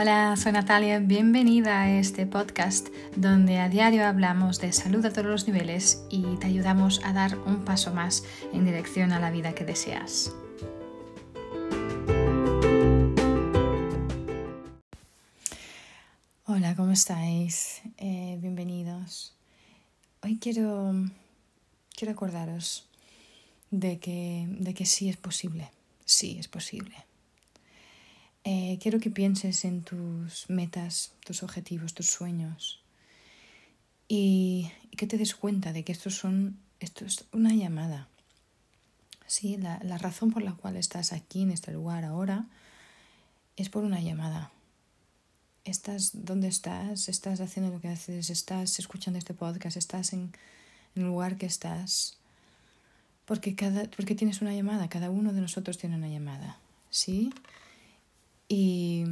Hola, soy Natalia, bienvenida a este podcast donde a diario hablamos de salud a todos los niveles y te ayudamos a dar un paso más en dirección a la vida que deseas. Hola, ¿cómo estáis? Eh, bienvenidos. Hoy quiero, quiero acordaros de que, de que sí es posible, sí es posible eh, quiero que pienses en tus metas, tus objetivos, tus sueños y, que te des cuenta de que estos son, esto es una llamada. Sí, la, razón por la cual estás aquí en este lugar ahora es por una llamada. Estás donde estás, estás haciendo lo que haces, estás escuchando este podcast, estás en, en el lugar que estás, porque, cada, porque tienes una llamada, cada uno de nosotros tiene una llamada. ¿Sí? Y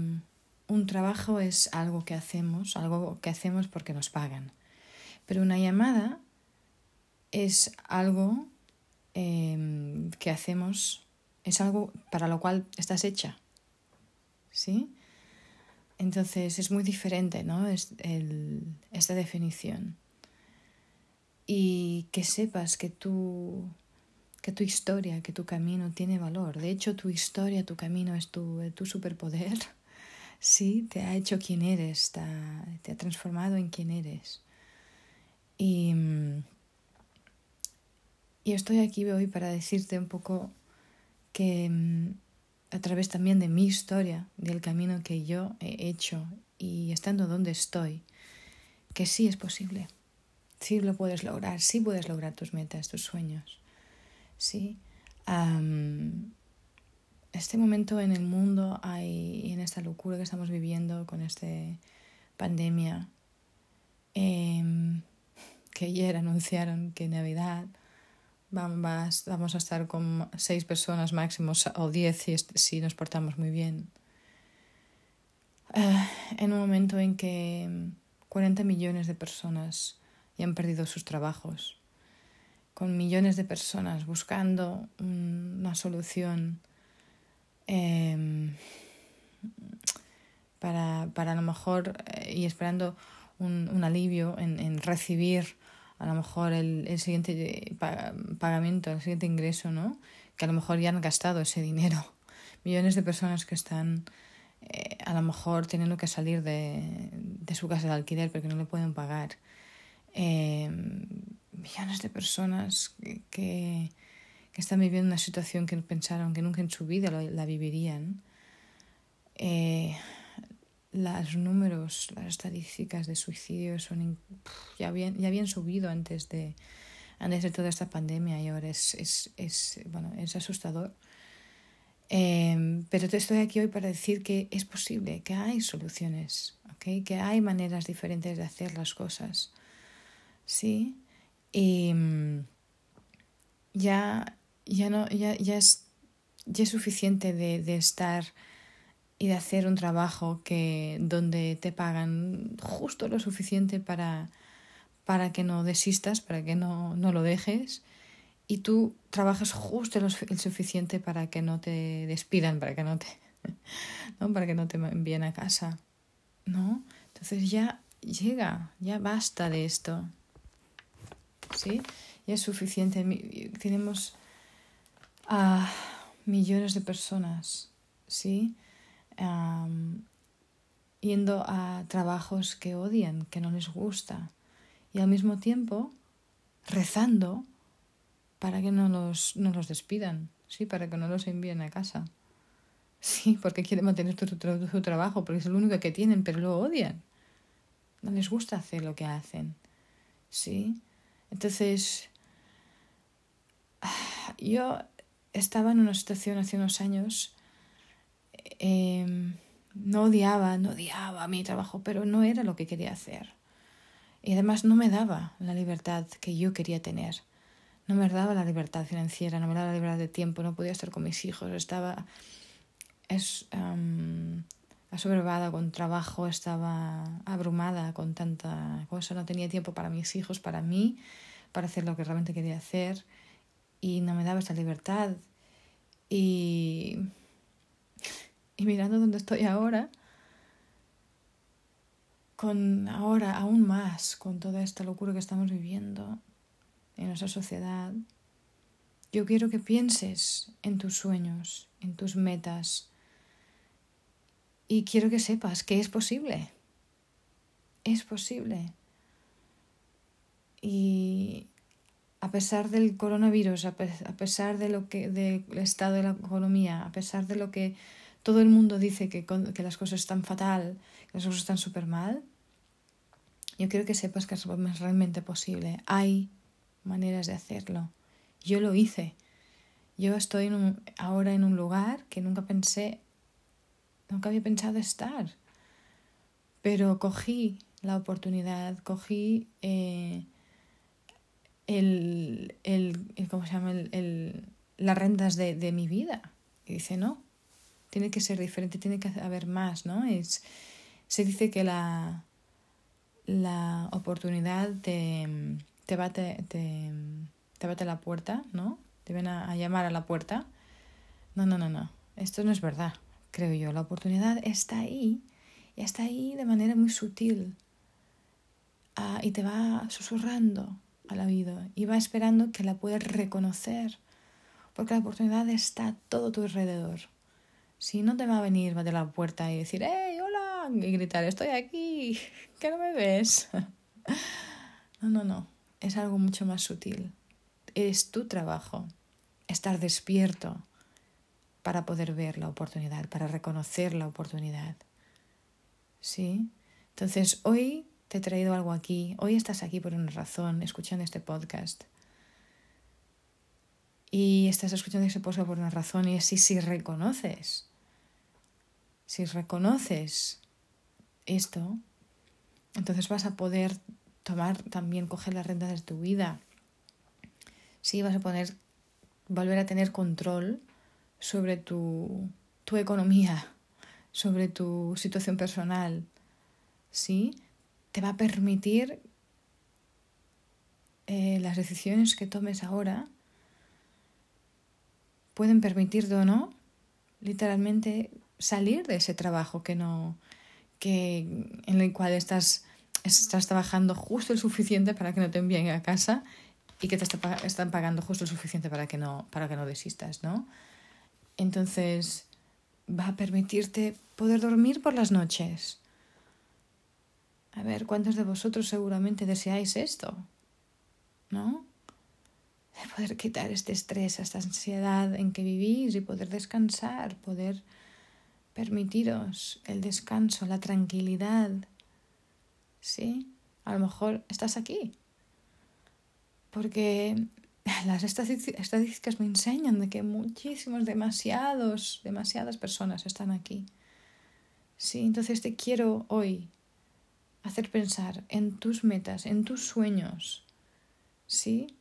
un trabajo es algo que hacemos, algo que hacemos porque nos pagan. Pero una llamada es algo em, que hacemos, es algo para lo cual estás hecha. ¿Sí? Entonces es muy diferente, ¿no? Es esta definición. Y que sepas que tú que tu historia, que tu camino tiene valor. De hecho, tu historia, tu camino es tu, tu superpoder. Sí, te ha hecho quien eres, te ha, te ha transformado en quien eres. Y, y estoy aquí hoy para decirte un poco que a través también de mi historia, del camino que yo he hecho y estando donde estoy, que sí es posible. Sí lo puedes lograr, sí puedes lograr tus metas, tus sueños. ¿Sí? este momento en el mundo hay, en esta locura que estamos viviendo con esta pandemia, em, que ayer anunciaron que en Navidad vamos a estar con seis personas máximos o diez si, si nos portamos muy bien. Eh, en un momento en que 40 millones de personas ya han perdido sus trabajos, con millones de personas buscando una solución em, para, para, a lo mejor eh, y esperando un, alivio en, recibir a lo mejor el, siguiente pagamento, el siguiente ingreso, ¿no? Que a lo mejor ya han gastado ese dinero. Millones de personas que están eh, a lo mejor teniendo que salir de, de, su casa de alquiler porque no le pueden pagar. Millones de personas que, están viviendo una situación que pensaron que nunca en su vida la vivirían. Eh, los números, las estadísticas de suicidio son ya, habían, ya habían subido antes de, antes de toda esta pandemia y ahora es, es, es, bueno, es asustador. Eh, pero estoy aquí hoy para decir que es posible, que hay soluciones, ¿okay? que hay maneras diferentes de hacer las cosas. ¿sí? Y mm, ya, ya, no, ya, ya, es, ya es suficiente de, de estar y de hacer un trabajo que, donde te pagan justo lo suficiente para, para que no desistas, para que no, no lo dejes, y tú trabajas justo lo, el suficiente para que no te despidan, para que no te, ¿no? para que no te envíen a casa. ¿No? Entonces ya llega, ya basta de esto. ¿Sí? Y es suficiente. Tenemos a millones de personas, ¿sí? yendo a trabajos que odian, que no les gusta, y al mismo tiempo rezando para que no los, no los despidan, ¿sí? Para que no los envíen a casa. Sí, porque quieren mantener su, su trabajo, porque es lo único que tienen, pero lo odian. No les gusta hacer lo que hacen. ¿Sí? Entonces, yo estaba en una situación hace unos años, em, no odiaba, no odiaba mi trabajo, pero no era lo que quería hacer. Y además no me daba la libertad que yo quería tener. No me daba la libertad financiera, no me daba la libertad de tiempo, no podía estar con mis hijos, estaba es, con trabajo, estaba abrumada con tanta cosa, no tenía tiempo para mis hijos, para mí, para hacer lo que realmente quería hacer y no me daba esa libertad. Y, y mirando dónde estoy ahora, con ahora aún más, con toda esta locura que estamos viviendo en nuestra sociedad, yo quiero que pienses en tus sueños, en tus metas, y quiero que sepas que es posible. Es posible. Y a pesar del coronavirus, a pesar de lo que del estado de la economía, a pesar de lo que todo el mundo dice que, que las cosas están fatal, que las cosas están súper mal, yo quiero que sepas que es realmente posible. Hay maneras de hacerlo. Yo lo hice. Yo estoy ahora en un lugar que nunca pensé, nunca había pensado estar. Pero cogí la oportunidad, cogí eh, el, el, ¿cómo se llama? El, las rentas de, de, mi vida. Y dice, no, tiene que ser diferente, tiene que haber más, ¿no? Es, se dice que la, la oportunidad te, te, bate, te, te la puerta, ¿no? Te ven a, llamar a la puerta. No, no, no, no. Esto no es verdad, creo yo. La oportunidad está ahí y está ahí de manera muy sutil. Ah, y te va susurrando al oído y va esperando que la puedas reconocer. Porque la oportunidad está todo a tu alrededor. Si no te va a venir, va de la puerta y decir, ¡Hey, hola! Y gritar, estoy aquí, que no me ves. No, no, no. Es algo mucho más sutil. Es tu trabajo estar despierto para poder ver la oportunidad, para reconocer la oportunidad. ¿Sí? Entonces, hoy te he traído algo aquí, hoy estás aquí por una razón, escuchando este podcast. Y estás escuchando este podcast por una razón y si, si reconoces, si reconoces esto, entonces vas a poder tomar también, coger las rentas de tu vida. Sí, vas a poder volver a tener control sobre tu, tu economía, sobre tu situación personal. Sí, te va a permitir eh, las decisiones que tomes ahora pueden permitirte o no literalmente salir de ese trabajo que no que en el cual estás estás trabajando justo el suficiente para que no te envíen a casa y que te están pagando justo lo suficiente para que no para que no desistas no entonces va a permitirte poder dormir por las noches a ver, ¿cuántos de vosotros seguramente deseáis esto? ¿No? De poder quitar este estrés, esta ansiedad en que vivís y poder descansar, poder permitiros el descanso, la tranquilidad. ¿Sí? A lo mejor estás aquí. Porque las estadísticas me enseñan de que muchísimos, demasiados, demasiadas personas están aquí. Sí, entonces te quiero hoy hacer pensar en tus metas, en tus sueños, ¿sí?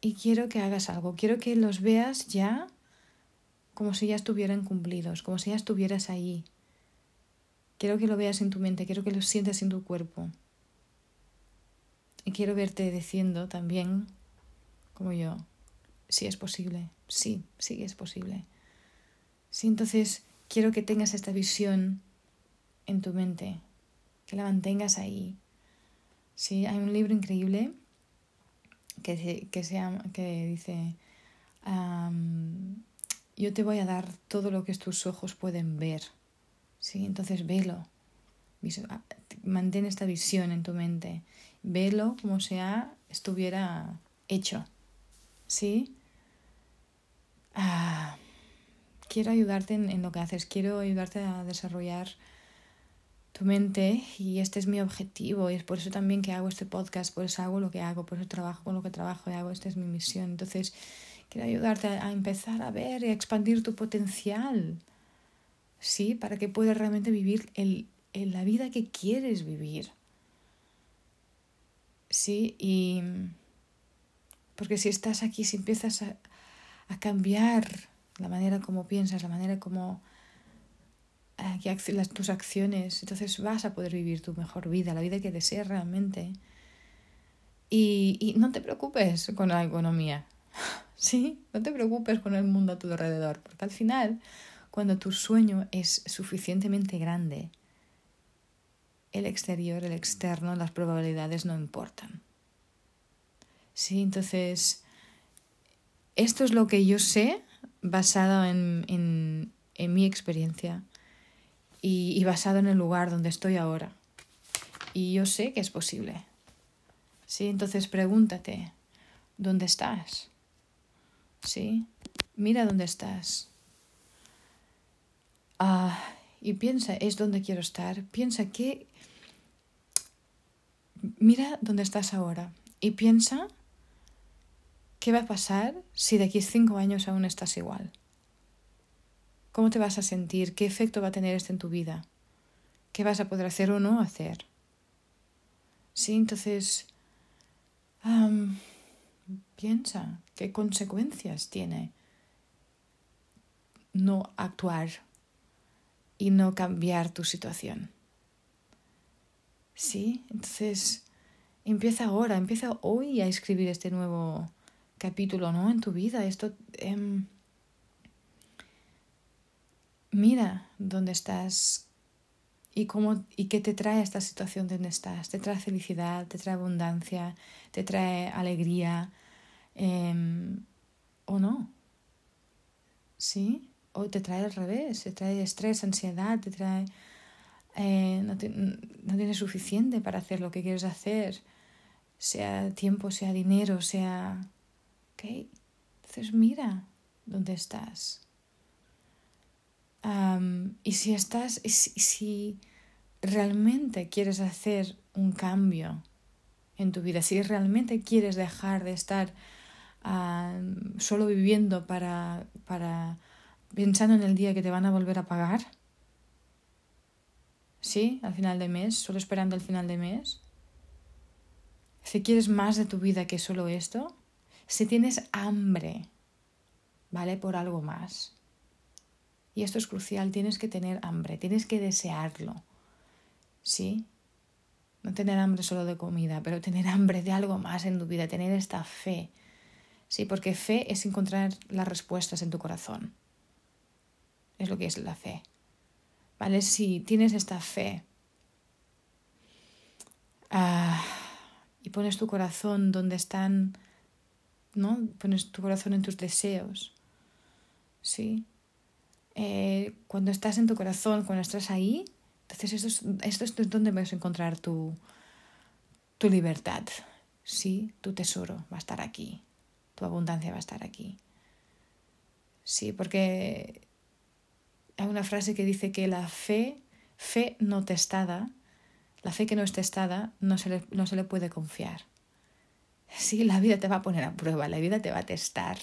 Y quiero que hagas algo, quiero que los veas ya como si ya estuvieran cumplidos, como si ya estuvieras ahí. Quiero que lo veas en tu mente, quiero que lo sientas en tu cuerpo. Quiero verte diciendo también, como yo, si es posible, sí, sí es posible. Sí, entonces quiero que tengas esta visión en tu mente, que la mantengas ahí. Sí, hay un libro increíble que, que, se que dice, yo te voy a dar todo lo que tus ojos pueden ver. Sí, entonces velo. Mantén esta visión en tu mente. Velo como si estuviera hecho. ¿Sí? Ah, quiero ayudarte en, en, lo que haces. Quiero ayudarte a desarrollar tu mente y este es mi objetivo y es por eso también que hago este podcast, por eso hago lo que hago, por eso trabajo con lo que trabajo y hago, esta es mi misión. Entonces, quiero ayudarte a, empezar a ver y a expandir tu potencial, ¿sí? Para que puedas realmente vivir el, la vida que quieres vivir. ¿Sí? Y porque si estás aquí, si empiezas a, a cambiar la manera como piensas, la manera como las, tus acciones, entonces vas a poder vivir tu mejor vida, la vida que deseas realmente. Y, y no te preocupes con la economía, ¿sí? No te preocupes con el mundo a tu alrededor, porque al final, cuando tu sueño es suficientemente grande, el exterior, el externo, las probabilidades no importan. Sí, entonces, esto es lo que yo sé basado en, en, mi experiencia y, y basado en el lugar donde estoy ahora. Y yo sé que es posible. Sí, entonces pregúntate, ¿dónde estás? Sí, mira dónde estás. Ah, y piensa, ¿es donde quiero estar? Piensa que... Mira dónde estás ahora y piensa qué va a pasar si de aquí cinco años aún estás igual. ¿Cómo te vas a sentir? ¿Qué efecto va a tener esto en tu vida? ¿Qué vas a poder hacer o no hacer? Sí, entonces piensa qué consecuencias tiene no actuar y no cambiar tu situación. Sí, entonces empieza ahora, empieza hoy a escribir este nuevo capítulo, ¿no? En tu vida. Esto. Em, mira dónde estás y cómo y qué te trae esta situación donde estás. Te trae felicidad, te trae abundancia, te trae alegría, em, o no. ¿Sí? O te trae al revés, te trae estrés, ansiedad, te trae... Eh, no, tienes suficiente para hacer lo que quieres hacer, sea tiempo, sea dinero, sea entonces mira dónde estás. y si estás, si, realmente quieres hacer un cambio en tu vida, si realmente quieres dejar de estar solo viviendo para, para pensando en el día que te van a volver a pagar, ¿sí? Al final de mes, solo esperando el final de mes. Si quieres más de tu vida que solo esto, si tienes hambre, ¿vale? Por algo más. Y esto es crucial, tienes que tener hambre, tienes que desearlo. ¿Sí? No tener hambre solo de comida, pero tener hambre de algo más en tu vida, tener esta fe. Sí, porque fe es encontrar las respuestas en tu corazón. Es lo que es la fe. ¿Vale? Si tienes esta fe ah, y pones tu corazón donde están ¿no? Pones tu corazón en tus deseos, ¿sí? Eh, cuando estás en tu corazón, cuando estás ahí, entonces esto es, donde vas a encontrar tu, tu libertad, ¿sí? Tu tesoro va a estar aquí, tu abundancia va a estar aquí. Sí, porque hay una frase que dice que la fe, fe no testada, la fe que no es testada, no se le, no se le puede confiar. Sí, la vida te va a poner a prueba, la vida te va a testar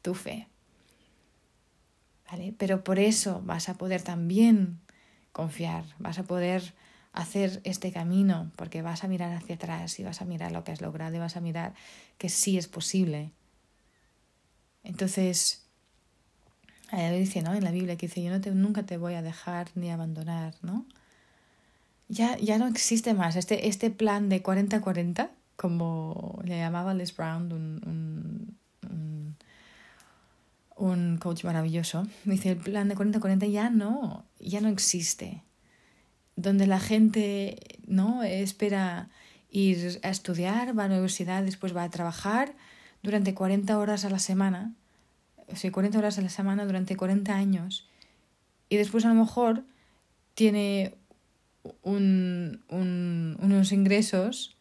tu fe. ¿Vale? Pero por eso vas a poder también confiar, vas a poder hacer este camino, porque vas a mirar hacia atrás y vas a mirar lo que has logrado y vas a mirar que sí es posible. Entonces, ahí dice, ¿no? En la Biblia que dice, yo no te, nunca te voy a dejar ni abandonar, ¿no? Ya, ya no existe más este, este plan de 40-40 como le llamaba Les Brown, un, un, coach maravilloso, dice, el plan de 40-40 ya no, ya no existe. Donde la gente no espera ir a estudiar, va a la universidad, después va a trabajar durante 40 horas a la semana, o sea, 40 horas a la semana durante 40 años, y después a lo mejor tiene un, un, unos ingresos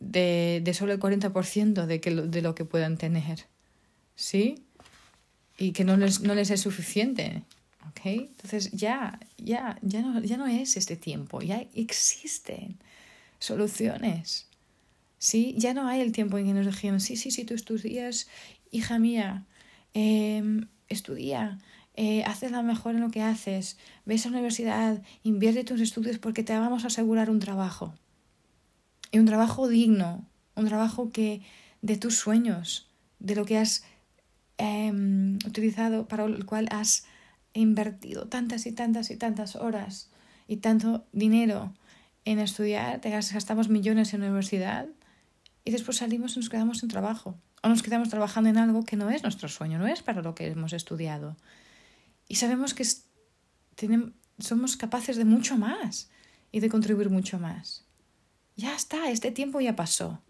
de, de solo el 40% de, que, de lo que puedan tener. ¿Sí? Y que no les, no les es suficiente. ¿Ok? Entonces ya, ya, ya no, ya no es este tiempo, ya existen soluciones. ¿Sí? Ya no hay el tiempo en que nos dijeron, sí, sí, sí, tú estudias, hija mía, eh, estudia, eh, haces lo mejor en lo que haces, ves a la universidad, invierte tus estudios porque te vamos a asegurar un trabajo. Y un trabajo digno, un trabajo que de tus sueños, de lo que has em, utilizado, para el cual has invertido tantas y tantas y tantas horas y tanto dinero en estudiar, te gastamos millones en la universidad y después salimos y nos quedamos sin trabajo o nos quedamos trabajando en algo que no es nuestro sueño, no es para lo que hemos estudiado. Y sabemos que tenemos, somos capaces de mucho más y de contribuir mucho más. Ya está, este tiempo ya pasó.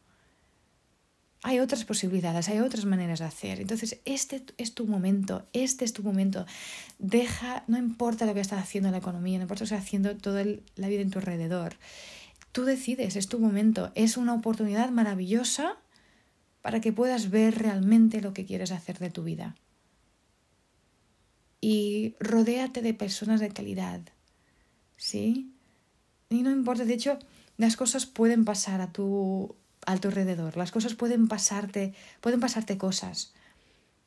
Hay otras posibilidades, hay otras maneras de hacer. Entonces, este es tu momento, este es tu momento. Deja, no importa lo que estás haciendo en la economía, no importa lo que estás haciendo toda la vida en tu alrededor. Tú decides, es tu momento, es una oportunidad maravillosa para que puedas ver realmente lo que quieres hacer de tu vida. Y rodéate de personas de calidad, ¿sí? Y no importa, de hecho, las cosas pueden pasar a tu, a tu alrededor, las cosas pueden pasarte, pueden pasarte cosas,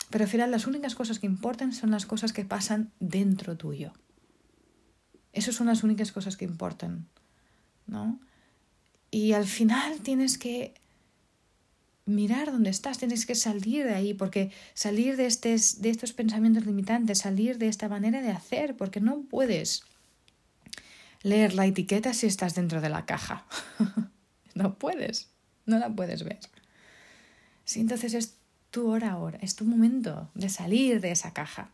pero al final las únicas cosas que importan son las cosas que pasan dentro tuyo. Esas son las únicas cosas que importan, ¿no? Y al final tienes que mirar dónde estás, tienes que salir de ahí, porque salir de, estos, de estos pensamientos limitantes, salir de esta manera de hacer, porque no puedes leer la etiqueta si estás dentro de la caja. no puedes, no la puedes ver. Sí, entonces es tu hora ahora, es tu momento de salir de esa caja.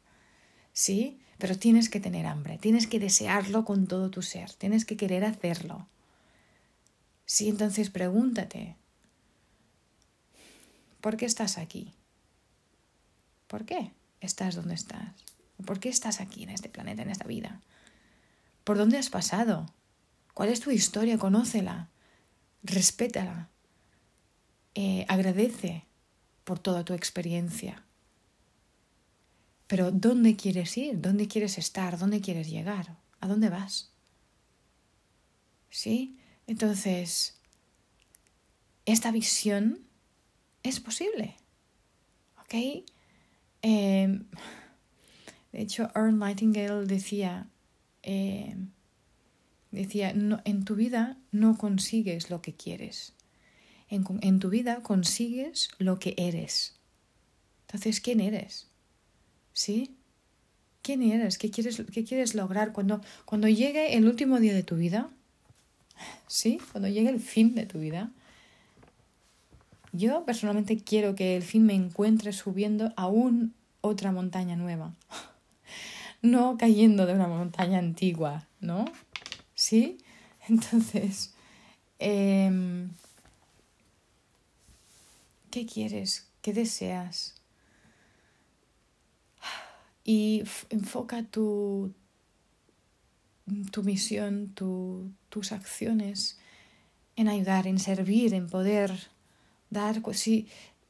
¿Sí? Pero tienes que tener hambre, tienes que desearlo con todo tu ser, tienes que querer hacerlo. Sí, entonces pregúntate, ¿por qué estás aquí? ¿Por qué estás donde estás? ¿Por qué estás aquí en este planeta, en esta vida? ¿Por dónde has pasado? ¿Cuál es tu historia? Conócela, respétala, eh, agradece por toda tu experiencia. Pero ¿dónde quieres ir? ¿Dónde quieres estar? ¿Dónde quieres llegar? ¿A dónde vas? ¿Sí? Entonces, esta visión es posible. ¿Ok? Em, de hecho, Earl Nightingale decía, eh, decía, en tu vida no consigues lo que quieres. En, en, tu vida consigues lo que eres. Entonces, ¿quién eres? ¿Sí? ¿Quién eres? ¿Qué quieres, qué quieres lograr cuando, cuando llegue el último día de tu vida? ¿Sí? Cuando llegue el fin de tu vida. Yo personalmente quiero que el fin me encuentre subiendo aún otra montaña nueva no cayendo de una montaña antigua, ¿no? ¿Sí? Entonces, em, ¿qué quieres? ¿Qué deseas? Y enfoca tu, tu misión, tus acciones en ayudar, en servir, en poder dar. Si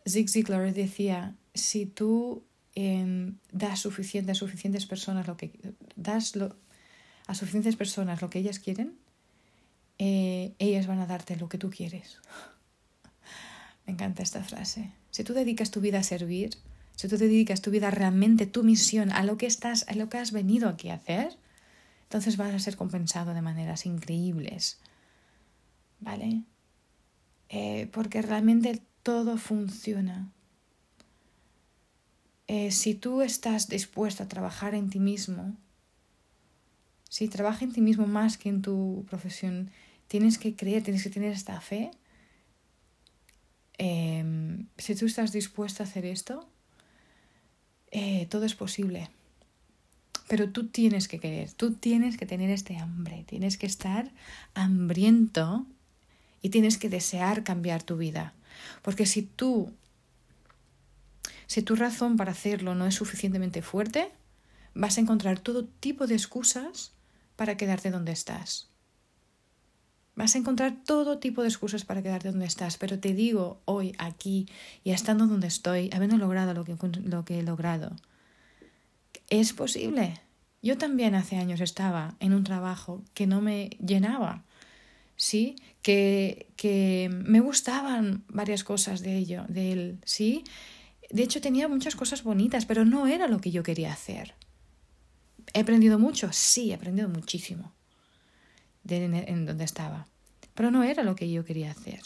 Zig Ziglar decía, si tú Em, das suficiente, a suficientes personas lo que das lo, a suficientes personas lo que ellas quieren, eh, ellas van a darte lo que tú quieres. Me encanta esta frase. Si tú dedicas tu vida a servir, si tú dedicas tu vida realmente, tu misión, a lo que estás, a lo que has venido aquí a hacer, entonces vas a ser compensado de maneras increíbles. ¿Vale? Eh, porque realmente todo funciona. Eh, si tú estás dispuesto a trabajar en ti mismo, si trabaja en ti mismo más que en tu profesión, tienes que creer, tienes que tener esta fe. Em, si tú estás dispuesto a hacer esto, eh, todo es posible. Pero tú tienes que querer, tú tienes que tener este hambre, tienes que estar hambriento y tienes que desear cambiar tu vida. Porque si tú si tu razón para hacerlo no es suficientemente fuerte, vas a encontrar todo tipo de excusas para quedarte donde estás. Vas a encontrar todo tipo de excusas para quedarte donde estás, pero te digo hoy, aquí y estando donde estoy, habiendo logrado lo que, lo que he logrado, es posible. Yo también hace años estaba en un trabajo que no me llenaba, ¿sí? Que, que me gustaban varias cosas de ello, de él, ¿sí? De hecho, tenía muchas cosas bonitas, pero no era lo que yo quería hacer. ¿He aprendido mucho? Sí, he aprendido muchísimo en, donde estaba. Pero no era lo que yo quería hacer.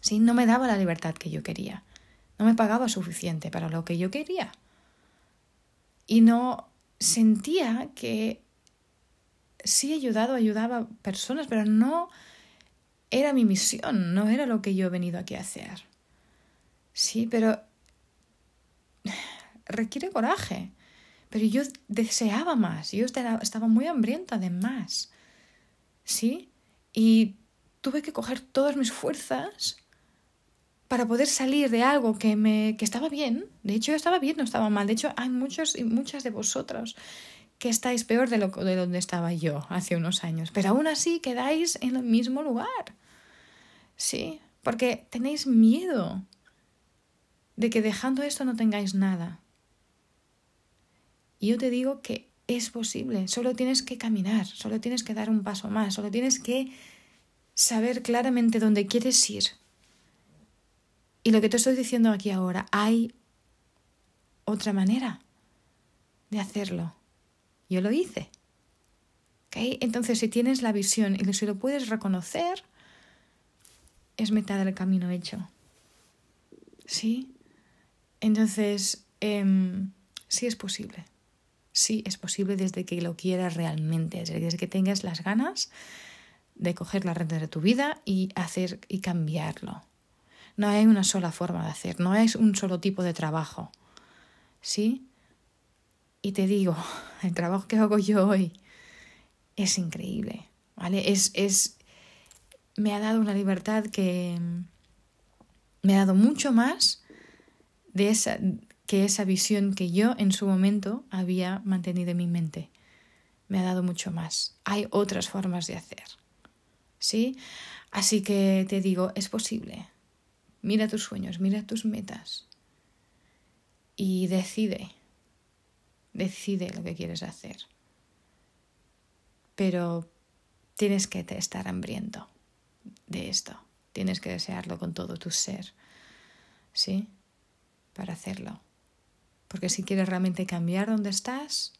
Sí, no me daba la libertad que yo quería. No me pagaba suficiente para lo que yo quería. Y no sentía que sí he ayudado, ayudaba a personas, pero no era mi misión, no era lo que yo he venido aquí a hacer. Sí, pero requiere coraje. Pero yo deseaba más, yo estaba muy hambrienta de más. ¿Sí? Y tuve que coger todas mis fuerzas para poder salir de algo que me que estaba bien. De hecho, yo estaba bien, no estaba mal. De hecho, hay muchos y muchas de vosotros que estáis peor de lo de donde estaba yo hace unos años, pero aún así quedáis en el mismo lugar. Sí, porque tenéis miedo de que dejando esto no tengáis nada. Y yo te digo que es posible, solo tienes que caminar, solo tienes que dar un paso más, solo tienes que saber claramente dónde quieres ir. Y lo que te estoy diciendo aquí ahora, hay otra manera de hacerlo. Yo lo hice. ¿Okay? Entonces, si tienes la visión y si lo puedes reconocer, es mitad del camino hecho. ¿Sí? Entonces, em, sí es posible. Sí es posible desde que lo quieras realmente, desde que tengas las ganas de coger la renta de tu vida y hacer y cambiarlo. No hay una sola forma de hacer, no es un solo tipo de trabajo. ¿Sí? Y te digo, el trabajo que hago yo hoy es increíble, ¿vale? Es, es, me ha dado una libertad que me ha dado mucho más de esa, que esa visión que yo en su momento había mantenido en mi mente. Me ha dado mucho más. Hay otras formas de hacer. ¿Sí? Así que te digo, es posible. Mira tus sueños, mira tus metas y decide. Decide lo que quieres hacer. Pero tienes que estar hambriento de esto. Tienes que desearlo con todo tu ser. ¿Sí? Para hacerlo. Porque si quieres realmente cambiar donde estás,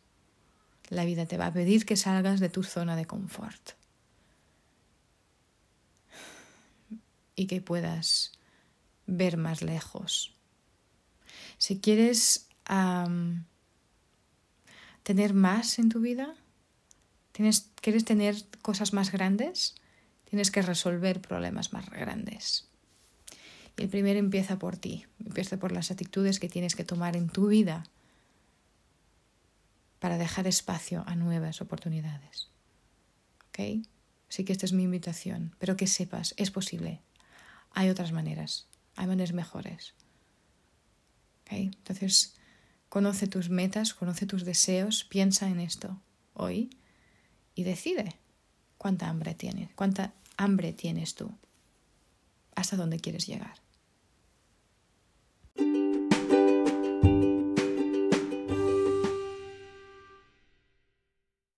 la vida te va a pedir que salgas de tu zona de confort. Y que puedas ver más lejos. Si quieres tener más en tu vida, ¿Tienes, ¿quieres tener cosas más grandes? Tienes que resolver problemas más grandes. Y el primero empieza por ti, empieza por las actitudes que tienes que tomar en tu vida para dejar espacio a nuevas oportunidades. ¿Ok? Así que esta es mi invitación, pero que sepas, es posible. Hay otras maneras, hay maneras mejores. ¿Ok? Entonces, conoce tus metas, conoce tus deseos, piensa en esto hoy y decide cuánta hambre tienes, cuánta hambre tienes tú, hasta dónde quieres llegar.